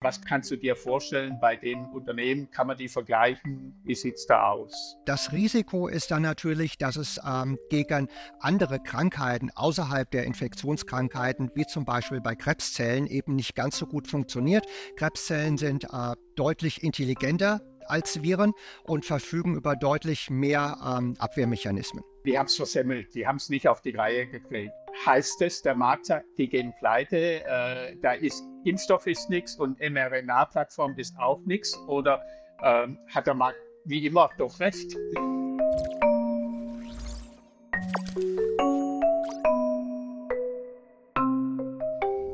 Was kannst du dir vorstellen bei den Unternehmen? Kann man die vergleichen? Wie sieht es da aus? Das Risiko ist dann natürlich, dass es ähm, gegen andere Krankheiten außerhalb der Infektionskrankheiten, wie zum Beispiel bei Krebszellen, eben nicht ganz so gut funktioniert. Krebszellen sind äh, deutlich intelligenter als Viren und verfügen über deutlich mehr ähm, Abwehrmechanismen. Die haben es versemmelt, die haben es nicht auf die Reihe gekriegt. Heißt es, der Markt sagt, die gehen pleite, äh, da ist Impfstoff ist nichts und mRNA-Plattform ist auch nichts? Oder ähm, hat der Markt wie immer doch recht?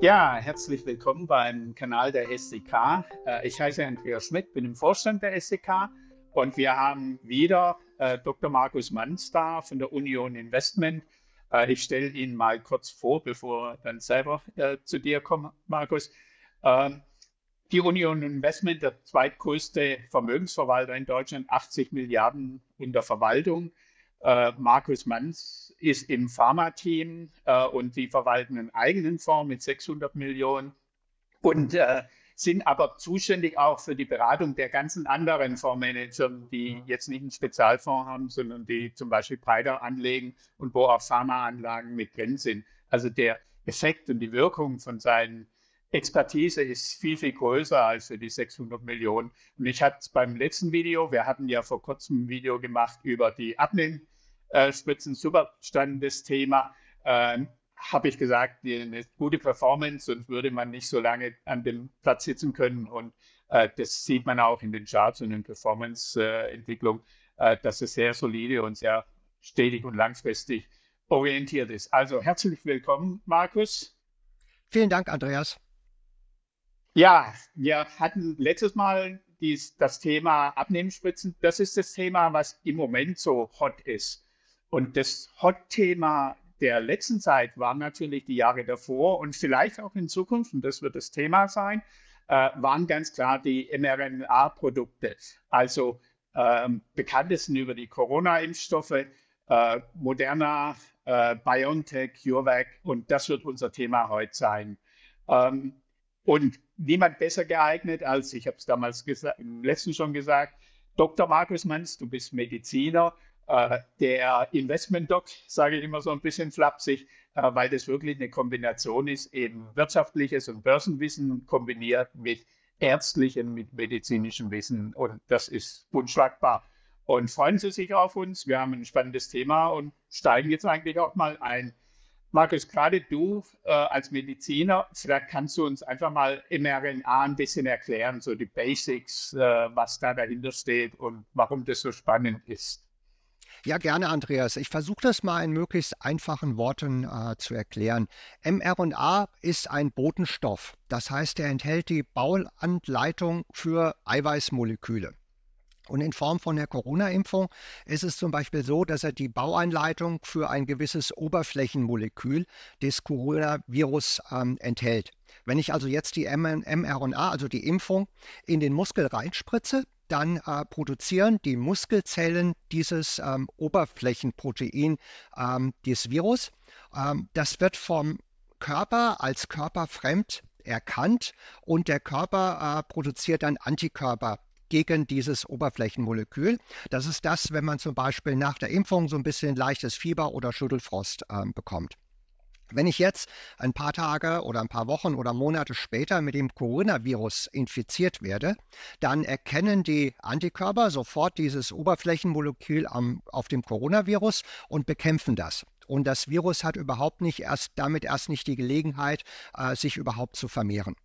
Ja, herzlich willkommen beim Kanal der SDK. Äh, ich heiße Andreas Schmidt, bin im Vorstand der SDK und wir haben wieder äh, Dr. Markus Manns da von der Union Investment. Äh, ich stelle ihn mal kurz vor, bevor dann selber zu dir kommt, Markus. Ähm, die Union Investment, der zweitgrößte Vermögensverwalter in Deutschland, 80 Milliarden in der Verwaltung. Äh, Markus Manns ist im Pharma-Team äh, und die verwalten einen eigenen Fonds mit 600 Millionen und äh, sind aber zuständig auch für die Beratung der ganzen anderen Fondsmanager, die jetzt nicht einen Spezialfonds haben, sondern die zum Beispiel breiter anlegen und wo auch Pharmaanlagen mit drin sind. Also der Effekt und die Wirkung von seinen Expertise ist viel, viel größer als für die 600 Millionen. Und ich hatte es beim letzten Video, wir hatten ja vor kurzem ein Video gemacht über die Abnehmen äh, Spritzen super spannendes Thema. Ähm, habe ich gesagt, eine gute Performance, sonst würde man nicht so lange an dem Platz sitzen können. Und äh, das sieht man auch in den Charts und in Performance-Entwicklung, äh, dass es sehr solide und sehr stetig und langfristig orientiert ist. Also herzlich willkommen, Markus. Vielen Dank, Andreas. Ja, wir hatten letztes Mal dies, das Thema Abnehmenspritzen. Das ist das Thema, was im Moment so hot ist. Und das Hot-Thema der letzten Zeit waren natürlich die Jahre davor und vielleicht auch in Zukunft, und das wird das Thema sein, äh, waren ganz klar die mRNA-Produkte. Also ähm, bekanntesten über die Corona-Impfstoffe, äh, Moderna, äh, BioNTech, CureVac und das wird unser Thema heute sein. Ähm, und niemand besser geeignet als, ich habe es damals im letzten schon gesagt, Dr. Markus Manns, du bist Mediziner der Investment-Doc, sage ich immer so ein bisschen flapsig, äh, weil das wirklich eine Kombination ist, eben wirtschaftliches und Börsenwissen kombiniert mit ärztlichem, mit medizinischem Wissen. Und das ist unschlagbar. Und freuen Sie sich auf uns. Wir haben ein spannendes Thema und steigen jetzt eigentlich auch mal ein. Markus, gerade du äh, als Mediziner, vielleicht kannst du uns einfach mal mRNA ein bisschen erklären, so die Basics, äh, was da dahinter steht und warum das so spannend ist. Ja, gerne, Andreas. Ich versuche das mal in möglichst einfachen Worten äh, zu erklären. mRNA ist ein Botenstoff. Das heißt, er enthält die Bauanleitung für Eiweißmoleküle. Und in Form von der Corona-Impfung ist es zum Beispiel so, dass er die Baueinleitung für ein gewisses Oberflächenmolekül des Coronavirus ähm, enthält. Wenn ich also jetzt die mRNA, also die Impfung, in den Muskel reinspritze, dann äh, produzieren die Muskelzellen dieses ähm, Oberflächenprotein ähm, des Virus. Ähm, das wird vom Körper als körperfremd erkannt und der Körper äh, produziert dann Antikörper gegen dieses Oberflächenmolekül. Das ist das, wenn man zum Beispiel nach der Impfung so ein bisschen leichtes Fieber oder Schüttelfrost äh, bekommt. Wenn ich jetzt ein paar Tage oder ein paar Wochen oder Monate später mit dem Coronavirus infiziert werde, dann erkennen die Antikörper sofort dieses Oberflächenmolekül am, auf dem Coronavirus und bekämpfen das. Und das Virus hat überhaupt nicht erst damit erst nicht die Gelegenheit, äh, sich überhaupt zu vermehren.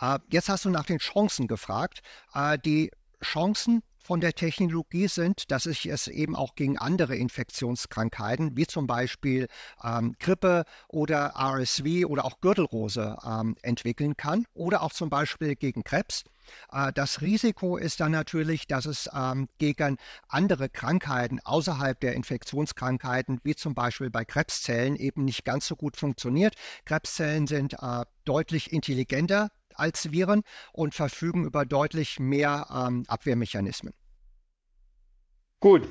Äh, jetzt hast du nach den Chancen gefragt. Äh, die Chancen von der Technologie sind, dass ich es eben auch gegen andere Infektionskrankheiten, wie zum Beispiel ähm, Grippe oder RSV oder auch Gürtelrose ähm, entwickeln kann oder auch zum Beispiel gegen Krebs. Äh, das Risiko ist dann natürlich, dass es ähm, gegen andere Krankheiten außerhalb der Infektionskrankheiten, wie zum Beispiel bei Krebszellen, eben nicht ganz so gut funktioniert. Krebszellen sind äh, deutlich intelligenter als Viren und verfügen über deutlich mehr ähm, Abwehrmechanismen. Gut,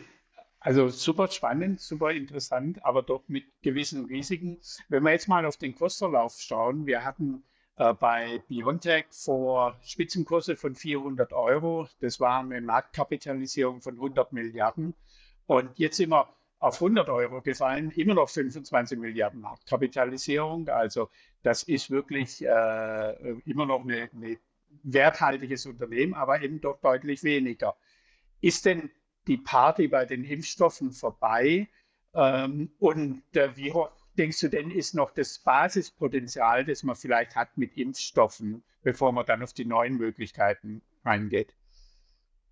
also super spannend, super interessant, aber doch mit gewissen Risiken. Wenn wir jetzt mal auf den Kursverlauf schauen, wir hatten äh, bei Biontech vor Spitzenkurse von 400 Euro. Das war eine Marktkapitalisierung von 100 Milliarden. Und jetzt sind wir auf 100 Euro gefallen, immer noch 25 Milliarden Marktkapitalisierung. Also das ist wirklich äh, immer noch ein werthaltiges Unternehmen, aber eben doch deutlich weniger. Ist denn die Party bei den Impfstoffen vorbei? Ähm, und äh, wie hoch denkst du denn, ist noch das Basispotenzial, das man vielleicht hat mit Impfstoffen, bevor man dann auf die neuen Möglichkeiten reingeht?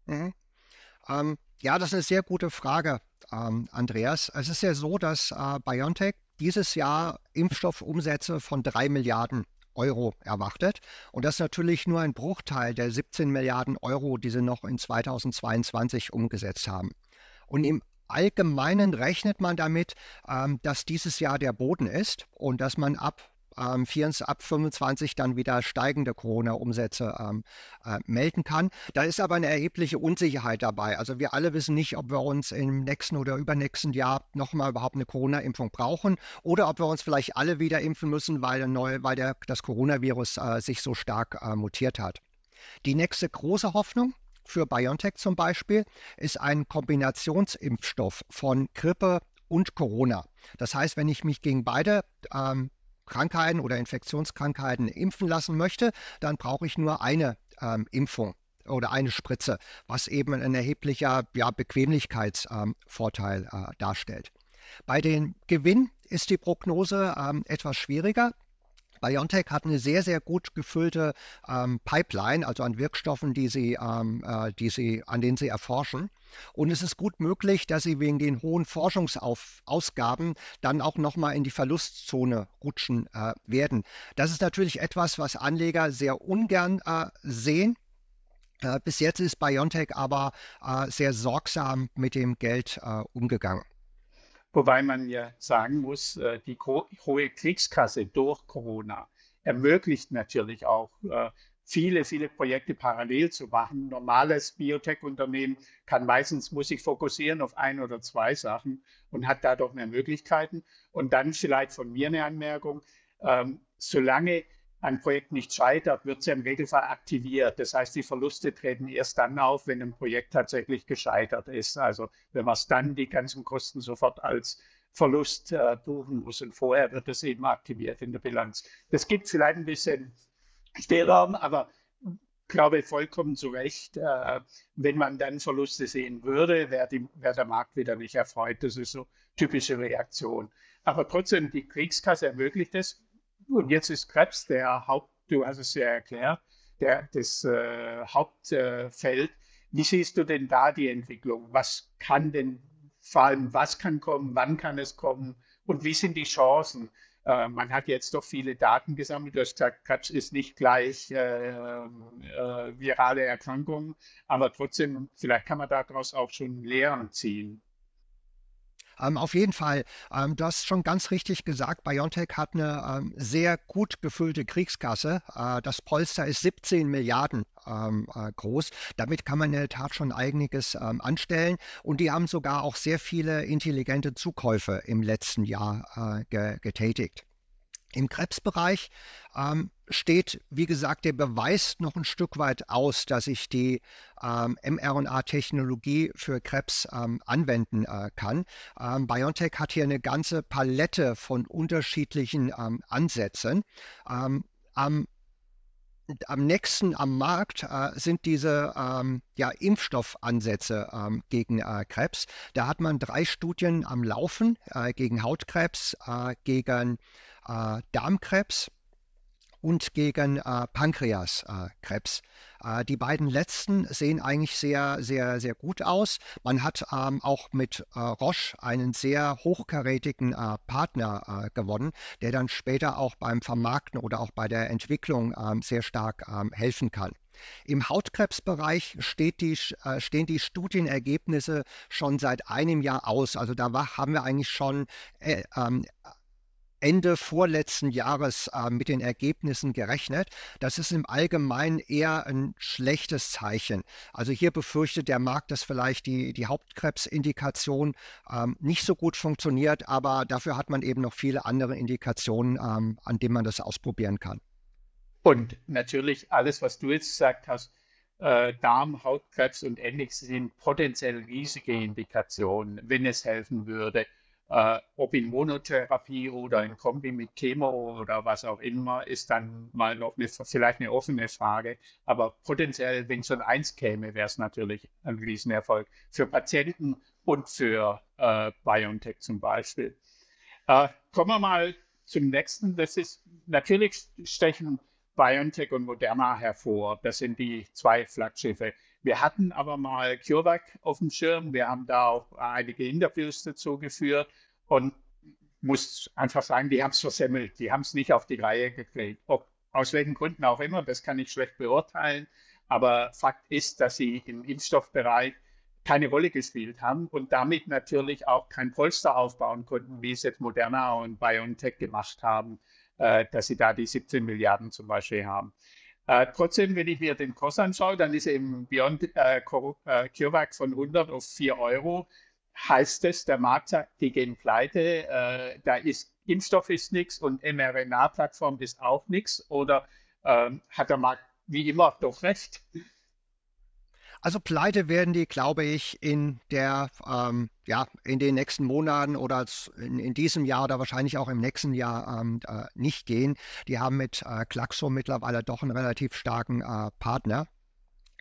Mhm. Ähm, ja, das ist eine sehr gute Frage, ähm, Andreas. Es ist ja so, dass äh, BioNTech dieses Jahr Impfstoffumsätze von drei Milliarden Euro erwartet. Und das ist natürlich nur ein Bruchteil der 17 Milliarden Euro, die sie noch in 2022 umgesetzt haben. Und im Allgemeinen rechnet man damit, ähm, dass dieses Jahr der Boden ist und dass man ab ähm, 24, ab 25 dann wieder steigende Corona-Umsätze ähm, äh, melden kann. Da ist aber eine erhebliche Unsicherheit dabei. Also wir alle wissen nicht, ob wir uns im nächsten oder übernächsten Jahr nochmal überhaupt eine Corona-Impfung brauchen oder ob wir uns vielleicht alle wieder impfen müssen, weil, neu, weil der, das Coronavirus äh, sich so stark äh, mutiert hat. Die nächste große Hoffnung für BioNTech zum Beispiel ist ein Kombinationsimpfstoff von Grippe und Corona. Das heißt, wenn ich mich gegen beide ähm, Krankheiten oder Infektionskrankheiten impfen lassen möchte, dann brauche ich nur eine ähm, Impfung oder eine Spritze, was eben ein erheblicher ja, Bequemlichkeitsvorteil ähm, äh, darstellt. Bei den Gewinn ist die Prognose ähm, etwas schwieriger. BioNTech hat eine sehr, sehr gut gefüllte ähm, Pipeline, also an Wirkstoffen, die sie, ähm, äh, die sie, an denen sie erforschen. Und es ist gut möglich, dass sie wegen den hohen Forschungsausgaben dann auch nochmal in die Verlustzone rutschen äh, werden. Das ist natürlich etwas, was Anleger sehr ungern äh, sehen. Äh, bis jetzt ist BioNTech aber äh, sehr sorgsam mit dem Geld äh, umgegangen. Wobei man ja sagen muss, äh, die hohe Kriegskasse durch Corona ermöglicht natürlich auch äh, viele, viele Projekte parallel zu machen. Normales Biotech-Unternehmen kann meistens, muss sich fokussieren auf ein oder zwei Sachen und hat dadurch mehr Möglichkeiten. Und dann vielleicht von mir eine Anmerkung, ähm, solange ein Projekt nicht scheitert, wird es im Regelfall aktiviert. Das heißt, die Verluste treten erst dann auf, wenn ein Projekt tatsächlich gescheitert ist. Also wenn man es dann die ganzen Kosten sofort als Verlust äh, buchen muss und vorher wird es eben aktiviert in der Bilanz. Das gibt vielleicht ein bisschen Spielraum, aber ich glaube vollkommen zu Recht, äh, wenn man dann Verluste sehen würde, wäre wär der Markt wieder nicht erfreut. Das ist so typische Reaktion. Aber trotzdem, die Kriegskasse ermöglicht es. Und jetzt ist Krebs der Haupt, du hast es ja erklärt, der, das äh, Hauptfeld. Äh, Wie siehst du denn da die Entwicklung? Was kann denn, vor allem was kann kommen, wann kann es kommen und wie sind die Chancen? Äh, man hat jetzt doch viele Daten gesammelt. Du hast gesagt, Krebs ist nicht gleich äh, äh, virale Erkrankung, aber trotzdem, vielleicht kann man daraus auch schon Lehren ziehen. Ähm, auf jeden Fall, ähm, du hast schon ganz richtig gesagt, BioNTech hat eine ähm, sehr gut gefüllte Kriegskasse. Äh, das Polster ist 17 Milliarden ähm, äh, groß. Damit kann man in der Tat schon einiges ähm, anstellen. Und die haben sogar auch sehr viele intelligente Zukäufe im letzten Jahr äh, ge getätigt. Im Krebsbereich ähm, steht, wie gesagt, der Beweis noch ein Stück weit aus, dass ich die ähm, mRNA-Technologie für Krebs ähm, anwenden äh, kann. Ähm, BioNTech hat hier eine ganze Palette von unterschiedlichen ähm, Ansätzen. Ähm, am am nächsten am Markt äh, sind diese ähm, ja, Impfstoffansätze ähm, gegen äh, Krebs. Da hat man drei Studien am Laufen äh, gegen Hautkrebs, äh, gegen äh, Darmkrebs und gegen äh, Pankreaskrebs. Äh, die beiden letzten sehen eigentlich sehr, sehr, sehr gut aus. Man hat ähm, auch mit äh, Roche einen sehr hochkarätigen äh, Partner äh, gewonnen, der dann später auch beim Vermarkten oder auch bei der Entwicklung ähm, sehr stark ähm, helfen kann. Im Hautkrebsbereich die, äh, stehen die Studienergebnisse schon seit einem Jahr aus. Also da haben wir eigentlich schon äh, ähm, Ende vorletzten Jahres äh, mit den Ergebnissen gerechnet. Das ist im Allgemeinen eher ein schlechtes Zeichen. Also hier befürchtet der Markt, dass vielleicht die, die Hauptkrebsindikation ähm, nicht so gut funktioniert, aber dafür hat man eben noch viele andere Indikationen, ähm, an denen man das ausprobieren kann. Und natürlich alles, was du jetzt gesagt hast, äh, Darm, Hautkrebs und ähnliches sind potenziell riesige Indikationen, wenn es helfen würde. Äh, ob in Monotherapie oder in Kombi mit Chemo oder was auch immer, ist dann mal noch eine, vielleicht eine offene Frage. Aber potenziell, wenn schon eins käme, wäre es natürlich ein Riesenerfolg für Patienten und für äh, BioNTech zum Beispiel. Äh, kommen wir mal zum nächsten. Das ist natürlich stechen BioNTech und Moderna hervor. Das sind die zwei Flaggschiffe. Wir hatten aber mal CureVac auf dem Schirm. Wir haben da auch einige Interviews dazu geführt und muss einfach sagen, die haben es versemmelt. Die haben es nicht auf die Reihe gekriegt. Ob, aus welchen Gründen auch immer, das kann ich schlecht beurteilen. Aber Fakt ist, dass sie im Impfstoffbereich keine Rolle gespielt haben und damit natürlich auch kein Polster aufbauen konnten, wie es jetzt Moderna und BioNTech gemacht haben, äh, dass sie da die 17 Milliarden zum Beispiel haben. Äh, trotzdem, wenn ich mir den Kurs anschaue, dann ist eben Beyond äh, äh CureVac von 100 auf 4 Euro. Heißt es, der Markt sagt, die gehen pleite, äh, da ist Impfstoff ist nichts und mRNA-Plattform ist auch nichts? Oder ähm, hat der Markt wie immer doch recht? Also pleite werden die, glaube ich, in der, ähm, ja, in den nächsten Monaten oder in, in, diesem Jahr oder wahrscheinlich auch im nächsten Jahr ähm, äh, nicht gehen. Die haben mit äh, Klaxo mittlerweile doch einen relativ starken äh, Partner.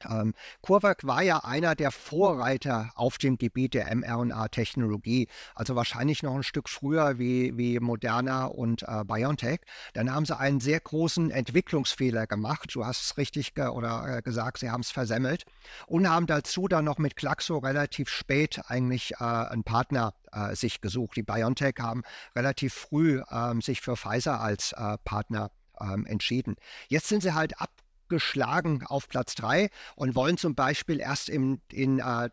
Ähm, CureVac war ja einer der Vorreiter auf dem Gebiet der mRNA-Technologie, also wahrscheinlich noch ein Stück früher wie, wie Moderna und äh, BioNTech. Dann haben sie einen sehr großen Entwicklungsfehler gemacht. Du hast es richtig ge oder äh, gesagt, sie haben es versemmelt und haben dazu dann noch mit Glaxo relativ spät eigentlich äh, einen Partner äh, sich gesucht. Die BioNTech haben relativ früh ähm, sich für Pfizer als äh, Partner ähm, entschieden. Jetzt sind sie halt ab geschlagen auf Platz 3 und wollen zum Beispiel erst im, in äh,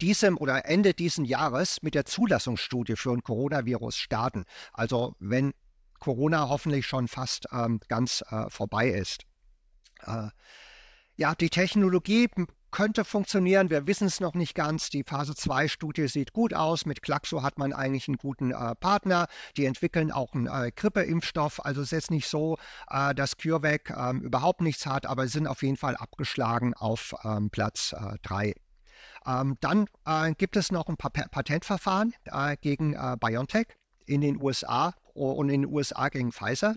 diesem oder Ende dieses Jahres mit der Zulassungsstudie für ein Coronavirus starten. Also wenn Corona hoffentlich schon fast ähm, ganz äh, vorbei ist. Äh, ja, die Technologie könnte funktionieren. Wir wissen es noch nicht ganz. Die Phase 2-Studie sieht gut aus. Mit Klaxo hat man eigentlich einen guten äh, Partner. Die entwickeln auch einen äh, Grippeimpfstoff. Also es ist jetzt nicht so, äh, dass CureVac ähm, überhaupt nichts hat, aber sind auf jeden Fall abgeschlagen auf ähm, Platz 3. Äh, ähm, dann äh, gibt es noch ein paar Patentverfahren äh, gegen BioNTech in den USA und in den USA gegen Pfizer.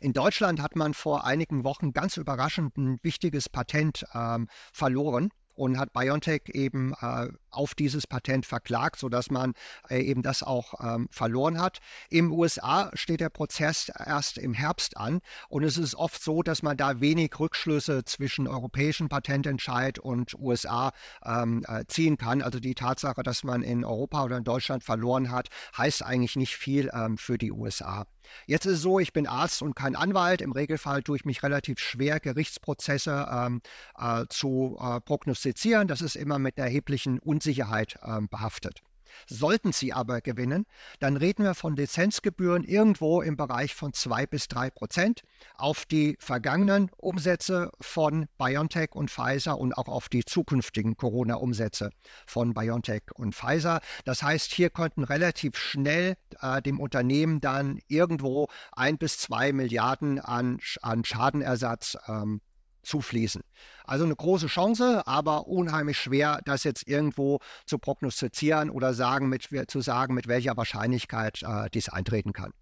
In Deutschland hat man vor einigen Wochen ganz überraschend ein wichtiges Patent ähm, verloren und hat BioNTech eben äh, auf dieses Patent verklagt, sodass man äh, eben das auch ähm, verloren hat. Im USA steht der Prozess erst im Herbst an und es ist oft so, dass man da wenig Rückschlüsse zwischen europäischen Patententscheid und USA ähm, äh, ziehen kann. Also die Tatsache, dass man in Europa oder in Deutschland verloren hat, heißt eigentlich nicht viel ähm, für die USA. Jetzt ist es so, ich bin Arzt und kein Anwalt. Im Regelfall tue ich mich relativ schwer, Gerichtsprozesse ähm, äh, zu äh, prognostizieren. Das ist immer mit erheblichen Unsicherheit ähm, behaftet. Sollten sie aber gewinnen, dann reden wir von Lizenzgebühren irgendwo im Bereich von 2 bis 3 Prozent auf die vergangenen Umsätze von BioNTech und Pfizer und auch auf die zukünftigen Corona-Umsätze von BioNTech und Pfizer. Das heißt, hier könnten relativ schnell äh, dem Unternehmen dann irgendwo ein bis zwei Milliarden an, an Schadenersatz ähm, zufließen. Also eine große Chance, aber unheimlich schwer, das jetzt irgendwo zu prognostizieren oder sagen mit, zu sagen, mit welcher Wahrscheinlichkeit äh, dies eintreten kann.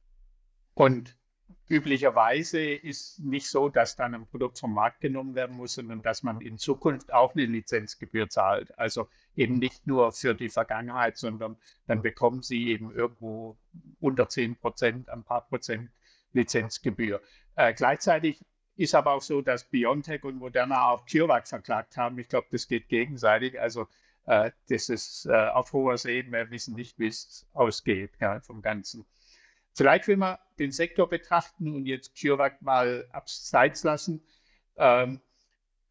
Und üblicherweise ist nicht so, dass dann ein Produkt vom Markt genommen werden muss, sondern dass man in Zukunft auch eine Lizenzgebühr zahlt. Also eben nicht nur für die Vergangenheit, sondern dann bekommen Sie eben irgendwo unter 10 Prozent, ein paar Prozent Lizenzgebühr. Äh, gleichzeitig ist aber auch so, dass BioNTech und Moderna auch CureVac verklagt haben. Ich glaube, das geht gegenseitig. Also äh, das ist äh, auf hoher See. Wir wissen nicht, wie es ausgeht ja, vom Ganzen. Vielleicht will man den Sektor betrachten und jetzt CureVac mal abseits lassen. Ähm,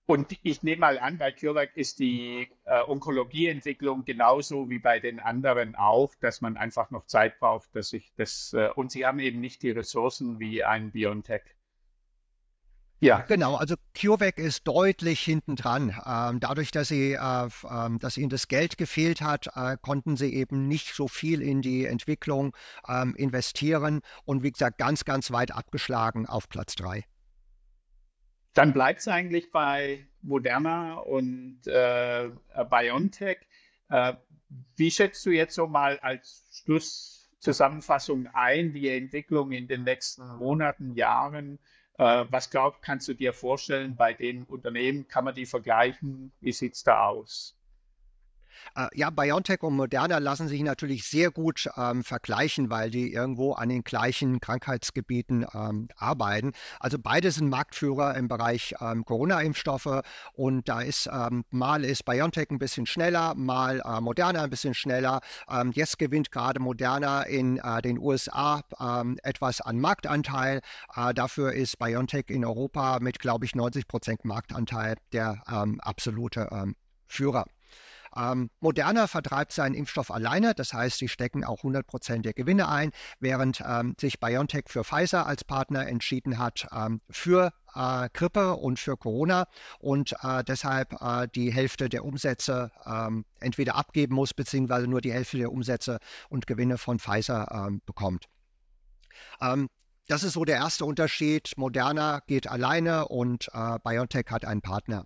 und ich nehme mal an, bei CureVac ist die äh, Onkologieentwicklung genauso wie bei den anderen auch, dass man einfach noch Zeit braucht, dass sich das, äh, und sie haben eben nicht die Ressourcen wie ein BioNTech. Ja. Genau, also CureVac ist deutlich hinten dran. Ähm, dadurch, dass, sie, äh, äh, dass ihnen das Geld gefehlt hat, äh, konnten sie eben nicht so viel in die Entwicklung ähm, investieren und wie gesagt, ganz, ganz weit abgeschlagen auf Platz 3. dann bleibt es eigentlich bei Moderna und äh, BioNTech. Äh, wie schätzt du jetzt so mal als Schlusszusammenfassung ein, die Entwicklung in den nächsten Monaten, Jahren? Äh, was glaub, kannst du dir vorstellen bei den Unternehmen? Kann man die vergleichen? Wie sieht es da aus? Äh, ja, BioNTech und Moderna lassen sich natürlich sehr gut ähm, vergleichen, weil die irgendwo an den gleichen Krankheitsgebieten ähm, arbeiten. Also beide sind Marktführer im Bereich ähm, Corona-Impfstoffe und da ist ähm, mal ist BioNTech ein bisschen schneller, mal äh, Moderna ein bisschen schneller. Ähm, jetzt gewinnt gerade Moderna in äh, den USA ähm, etwas an Marktanteil. Äh, dafür ist BioNTech in Europa mit, glaube ich, 90 Prozent Marktanteil der absolute Führer. Ähm, Moderna vertreibt seinen Impfstoff alleine, das heißt, sie stecken auch 100 Prozent der Gewinne ein, während ähm, sich BioNTech für Pfizer als Partner entschieden hat ähm, für äh, Grippe und für Corona und äh, deshalb äh, die Hälfte der Umsätze ähm, entweder abgeben muss, beziehungsweise nur die Hälfte der Umsätze und Gewinne von Pfizer ähm, bekommt. Ähm, das ist so der erste Unterschied. Moderna geht alleine und äh, BioNTech hat einen Partner.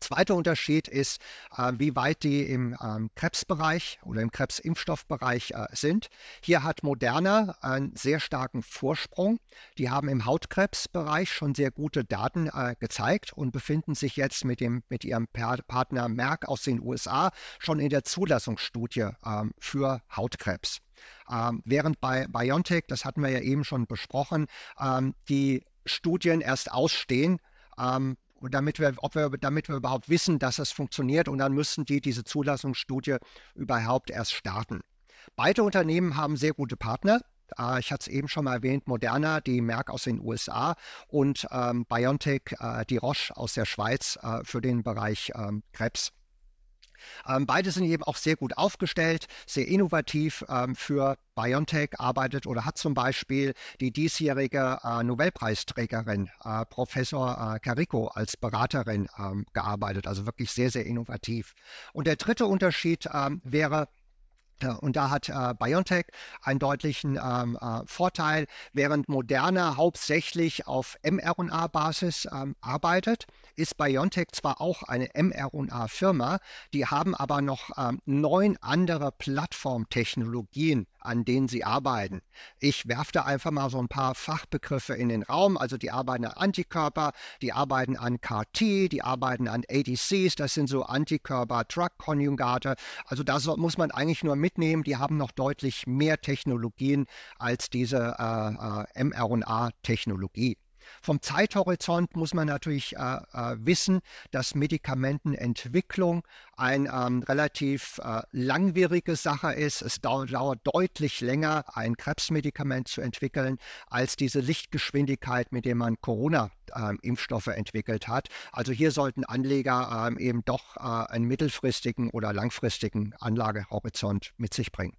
Zweiter Unterschied ist, äh, wie weit die im ähm, Krebsbereich oder im Krebsimpfstoffbereich äh, sind. Hier hat Moderna einen sehr starken Vorsprung. Die haben im Hautkrebsbereich schon sehr gute Daten äh, gezeigt und befinden sich jetzt mit, dem, mit ihrem Partner Merck aus den USA schon in der Zulassungsstudie ähm, für Hautkrebs. Ähm, während bei BioNTech, das hatten wir ja eben schon besprochen, ähm, die Studien erst ausstehen, ähm, damit wir, ob wir, damit wir überhaupt wissen, dass es funktioniert. Und dann müssen die diese Zulassungsstudie überhaupt erst starten. Beide Unternehmen haben sehr gute Partner. Äh, ich hatte es eben schon mal erwähnt, Moderna, die Merck aus den USA und ähm, BioNTech, äh, die Roche aus der Schweiz äh, für den Bereich ähm, Krebs. Ähm, beide sind eben auch sehr gut aufgestellt, sehr innovativ. Ähm, für BioNTech arbeitet oder hat zum Beispiel die diesjährige äh, Nobelpreisträgerin äh, Professor äh, Carico als Beraterin ähm, gearbeitet. Also wirklich sehr, sehr innovativ. Und der dritte Unterschied ähm, wäre, und da hat äh, BioNTech einen deutlichen ähm, äh, Vorteil, während Moderna hauptsächlich auf mRNA-Basis ähm, arbeitet, ist BioNTech zwar auch eine mRNA-Firma, die haben aber noch ähm, neun andere Plattformtechnologien, an denen sie arbeiten. Ich werfe da einfach mal so ein paar Fachbegriffe in den Raum. Also die arbeiten an Antikörper, die arbeiten an CAR-T, die arbeiten an ADCs, das sind so Antikörper-Drug-Konjugate. Also da muss man eigentlich nur mitnehmen, die haben noch deutlich mehr Technologien als diese äh, äh, mRNA-Technologie. Vom Zeithorizont muss man natürlich äh, äh, wissen, dass Medikamentenentwicklung eine ähm, relativ äh, langwierige Sache ist. Es dauert, dauert, deutlich länger, ein Krebsmedikament zu entwickeln, als diese Lichtgeschwindigkeit, mit der man Corona-Impfstoffe ähm, entwickelt hat. Also hier sollten Anleger ähm, eben doch äh, einen mittelfristigen oder langfristigen Anlagehorizont mit sich bringen.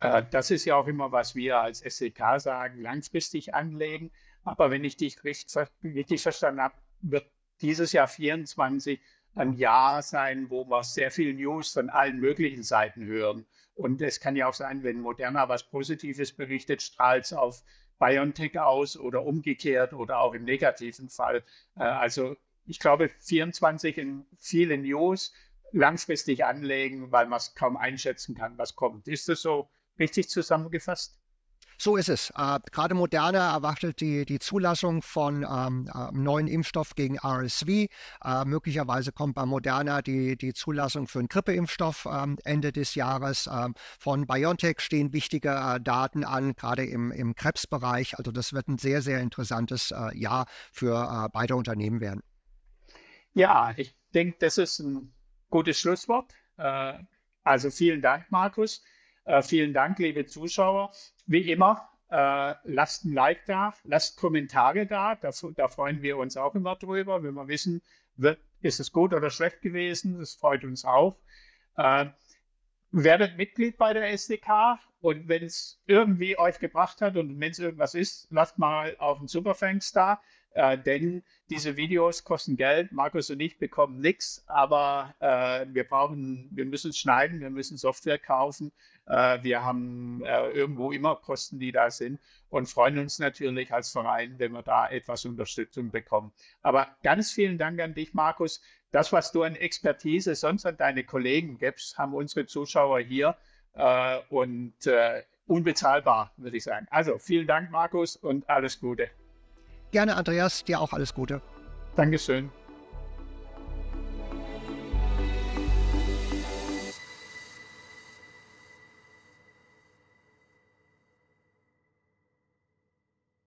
Äh, das ist ja auch immer, was wir als SEK sagen, langfristig anlegen. Aber wenn ich dich richtig, verstanden habe, wird dieses Jahr 24 ein Jahr sein, wo wir sehr viel News von allen möglichen Seiten hören. Und es kann ja auch sein, wenn Moderna was Positives berichtet, strahlt es auf BioNTech aus oder umgekehrt oder auch im negativen Fall. Äh, also ich glaube, 24 in viele News langfristig anlegen, weil man es kaum einschätzen kann, was kommt. Ist das so richtig zusammengefasst? So ist es. Äh, gerade Moderna erwartet die, die Zulassung von ähm, einem äh, neuen Impfstoff gegen RSV. Äh, möglicherweise kommt bei Moderna die, die Zulassung für einen Grippeimpfstoff ähm, Ende des Jahres. Ähm, von BioNTech stehen wichtige äh, Daten an, gerade im, im Krebsbereich. Also das wird ein sehr, sehr interessantes äh, Jahr für beide Unternehmen werden. Ja, ich denke, das ist ein gutes Schlusswort. also vielen Dank, Markus. Vielen Dank, liebe Zuschauer. Wie immer, äh, lasst ein Like da, lasst Kommentare da. Da, da, freuen wir uns auch immer drüber, wenn wir wissen, wird, ist es gut oder schlecht gewesen. Das freut uns auch. Äh, werdet Mitglied bei der SDK und wenn es irgendwie euch gebracht hat und wenn es irgendwas ist, lasst mal auf den Superfangs da. Äh, denn diese Videos kosten Geld. Markus und ich bekommen nichts, aber äh, wir brauchen, wir müssen schneiden, wir müssen Software kaufen. Äh, wir haben äh, irgendwo immer Kosten, die da sind und freuen uns natürlich als Verein, wenn wir da etwas Unterstützung bekommen. Aber ganz vielen Dank an dich, Markus. Das, was du an Expertise sonst an deine Kollegen gibst, haben unsere Zuschauer hier äh, und äh, unbezahlbar, würde ich sagen. Also vielen Dank, Markus, und alles Gute. Gerne, Andreas, dir auch alles Gute. Dankeschön.